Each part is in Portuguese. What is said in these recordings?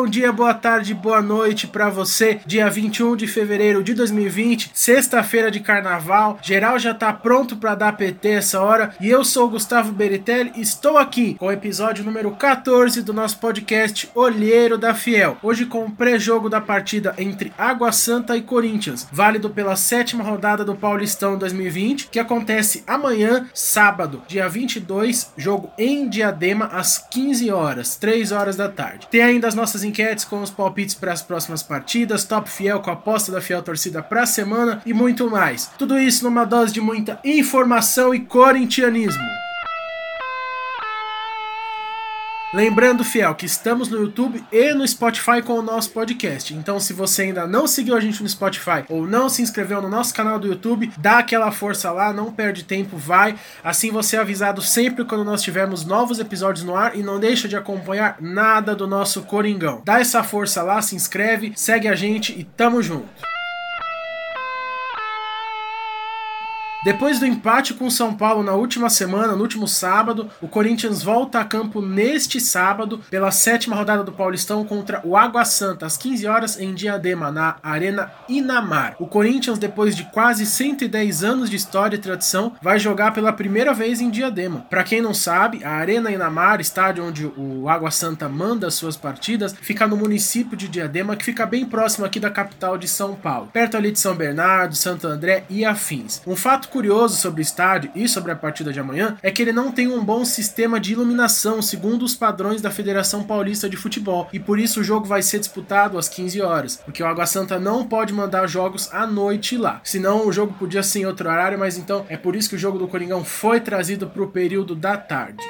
bom dia, boa tarde, boa noite para você. Dia 21 de fevereiro de 2020, sexta-feira de carnaval. Geral já tá pronto para dar PT essa hora e eu sou o Gustavo Beritelli estou aqui com o episódio número 14 do nosso podcast Olheiro da Fiel. Hoje com o pré-jogo da partida entre Água Santa e Corinthians, válido pela sétima rodada do Paulistão 2020, que acontece amanhã, sábado, dia 22, jogo em Diadema às 15 horas, 3 horas da tarde. Tem ainda as nossas enquetes com os palpites para as próximas partidas, top fiel com a aposta da fiel torcida para a semana e muito mais. Tudo isso numa dose de muita informação e corintianismo. Lembrando, fiel, que estamos no YouTube e no Spotify com o nosso podcast. Então, se você ainda não seguiu a gente no Spotify ou não se inscreveu no nosso canal do YouTube, dá aquela força lá, não perde tempo, vai. Assim você é avisado sempre quando nós tivermos novos episódios no ar e não deixa de acompanhar nada do nosso Coringão. Dá essa força lá, se inscreve, segue a gente e tamo junto. Depois do empate com o São Paulo na última semana, no último sábado, o Corinthians volta a campo neste sábado pela sétima rodada do Paulistão contra o Água Santa às 15 horas em Diadema, na Arena Inamar. O Corinthians, depois de quase 110 anos de história e tradição, vai jogar pela primeira vez em Diadema. Para quem não sabe, a Arena Inamar, estádio onde o Água Santa manda suas partidas, fica no município de Diadema, que fica bem próximo aqui da capital de São Paulo, perto ali de São Bernardo, Santo André e afins. Um fato curioso sobre o estádio e sobre a partida de amanhã é que ele não tem um bom sistema de iluminação segundo os padrões da Federação Paulista de Futebol e por isso o jogo vai ser disputado às 15 horas, porque o Água Santa não pode mandar jogos à noite lá. Senão o jogo podia ser em outro horário, mas então é por isso que o jogo do Coringão foi trazido para o período da tarde.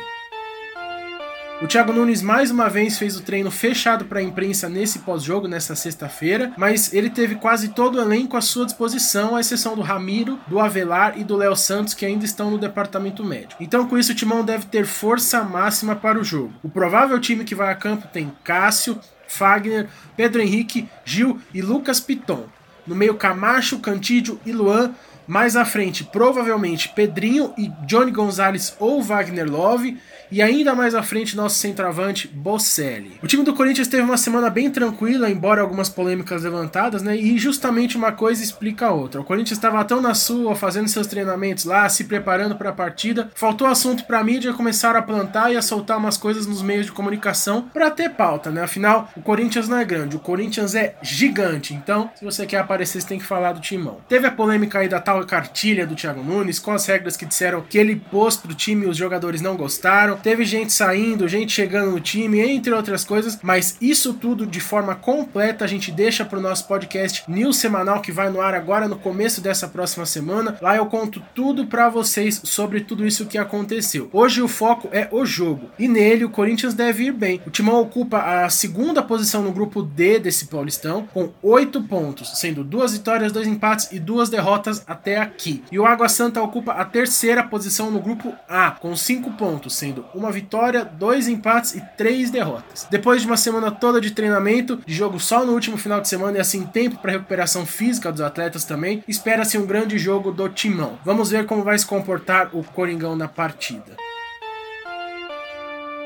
O Thiago Nunes mais uma vez fez o treino fechado para a imprensa nesse pós-jogo, nessa sexta-feira, mas ele teve quase todo o elenco à sua disposição, à exceção do Ramiro, do Avelar e do Léo Santos, que ainda estão no departamento médico. Então, com isso, o Timão deve ter força máxima para o jogo. O provável time que vai a campo tem Cássio, Fagner, Pedro Henrique, Gil e Lucas Piton. No meio, Camacho, Cantídio e Luan. Mais à frente, provavelmente Pedrinho e Johnny Gonzalez ou Wagner Love e ainda mais à frente nosso centroavante Bocelli. O time do Corinthians teve uma semana bem tranquila, embora algumas polêmicas levantadas, né? E justamente uma coisa explica a outra. O Corinthians estava tão na sua, fazendo seus treinamentos lá, se preparando para a partida, faltou assunto para a mídia, começaram a plantar e a soltar umas coisas nos meios de comunicação para ter pauta, né? Afinal, o Corinthians não é grande, o Corinthians é gigante. Então, se você quer aparecer, você tem que falar do timão. Teve a polêmica aí da tal cartilha do Thiago Nunes, com as regras que disseram que ele pôs pro time e os jogadores não gostaram teve gente saindo, gente chegando no time, entre outras coisas, mas isso tudo de forma completa a gente deixa para o nosso podcast News Semanal que vai no ar agora no começo dessa próxima semana. Lá eu conto tudo para vocês sobre tudo isso que aconteceu. Hoje o foco é o jogo e nele o Corinthians deve ir bem. O Timão ocupa a segunda posição no grupo D desse Paulistão com oito pontos, sendo duas vitórias, dois empates e duas derrotas até aqui. E o Água Santa ocupa a terceira posição no grupo A com cinco pontos, sendo uma vitória, dois empates e três derrotas. Depois de uma semana toda de treinamento, de jogo só no último final de semana e assim tempo para recuperação física dos atletas também, espera-se um grande jogo do Timão. Vamos ver como vai se comportar o Coringão na partida.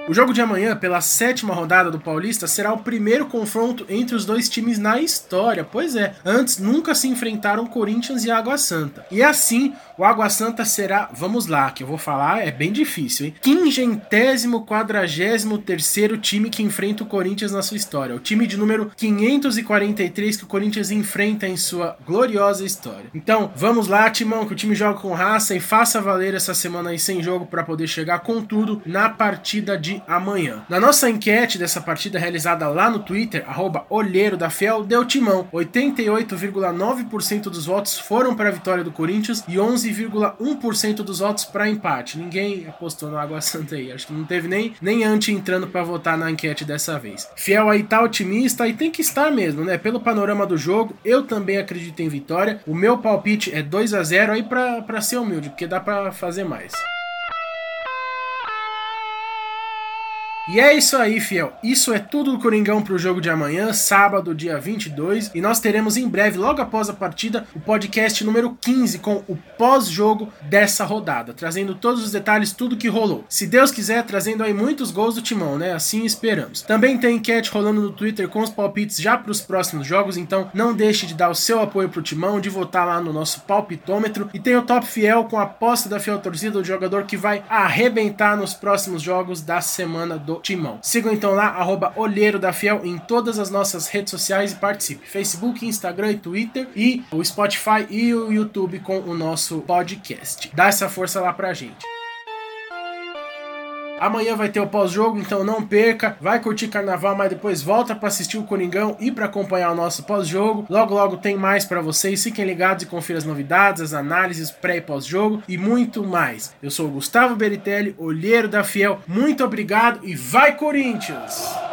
O jogo de amanhã, pela sétima rodada do Paulista, será o primeiro confronto entre os dois times na história. Pois é, antes nunca se enfrentaram Corinthians e Água Santa. E assim, o Água Santa será, vamos lá, que eu vou falar, é bem difícil, hein? Quingentésimo, quadragésimo terceiro time que enfrenta o Corinthians na sua história. O time de número 543 que o Corinthians enfrenta em sua gloriosa história. Então, vamos lá, Timão, que o time joga com raça e faça valer essa semana aí sem jogo para poder chegar com tudo na partida de amanhã. Na nossa enquete dessa partida realizada lá no Twitter, arroba Olheiro da Fiel, deu timão. 88,9% dos votos foram para a vitória do Corinthians e 11,1% dos votos para empate. Ninguém apostou no Água Santa aí. Acho que não teve nem, nem antes entrando para votar na enquete dessa vez. Fiel aí tá otimista e tem que estar mesmo, né? Pelo panorama do jogo, eu também acredito em vitória. O meu palpite é 2 a 0 aí para ser humilde, porque dá para fazer mais. E é isso aí, fiel. Isso é tudo do Coringão pro jogo de amanhã, sábado, dia 22. E nós teremos em breve, logo após a partida, o podcast número 15 com o pós-jogo dessa rodada, trazendo todos os detalhes, tudo que rolou. Se Deus quiser, trazendo aí muitos gols do Timão, né? Assim esperamos. Também tem enquete rolando no Twitter com os palpites já pros próximos jogos, então não deixe de dar o seu apoio pro Timão, de votar lá no nosso palpitômetro. E tem o Top Fiel com a aposta da Fiel Torcida, o jogador que vai arrebentar nos próximos jogos da semana do Timão. Sigam então lá, arroba Olheiro da Fiel em todas as nossas redes sociais e participe. Facebook, Instagram e Twitter e o Spotify e o YouTube com o nosso podcast. Dá essa força lá pra gente. Amanhã vai ter o pós-jogo, então não perca. Vai curtir carnaval, mas depois volta para assistir o Coringão e para acompanhar o nosso pós-jogo. Logo, logo tem mais para vocês. Fiquem ligados e confiram as novidades, as análises pré e pós-jogo e muito mais. Eu sou o Gustavo Beritelli, olheiro da Fiel. Muito obrigado e vai Corinthians!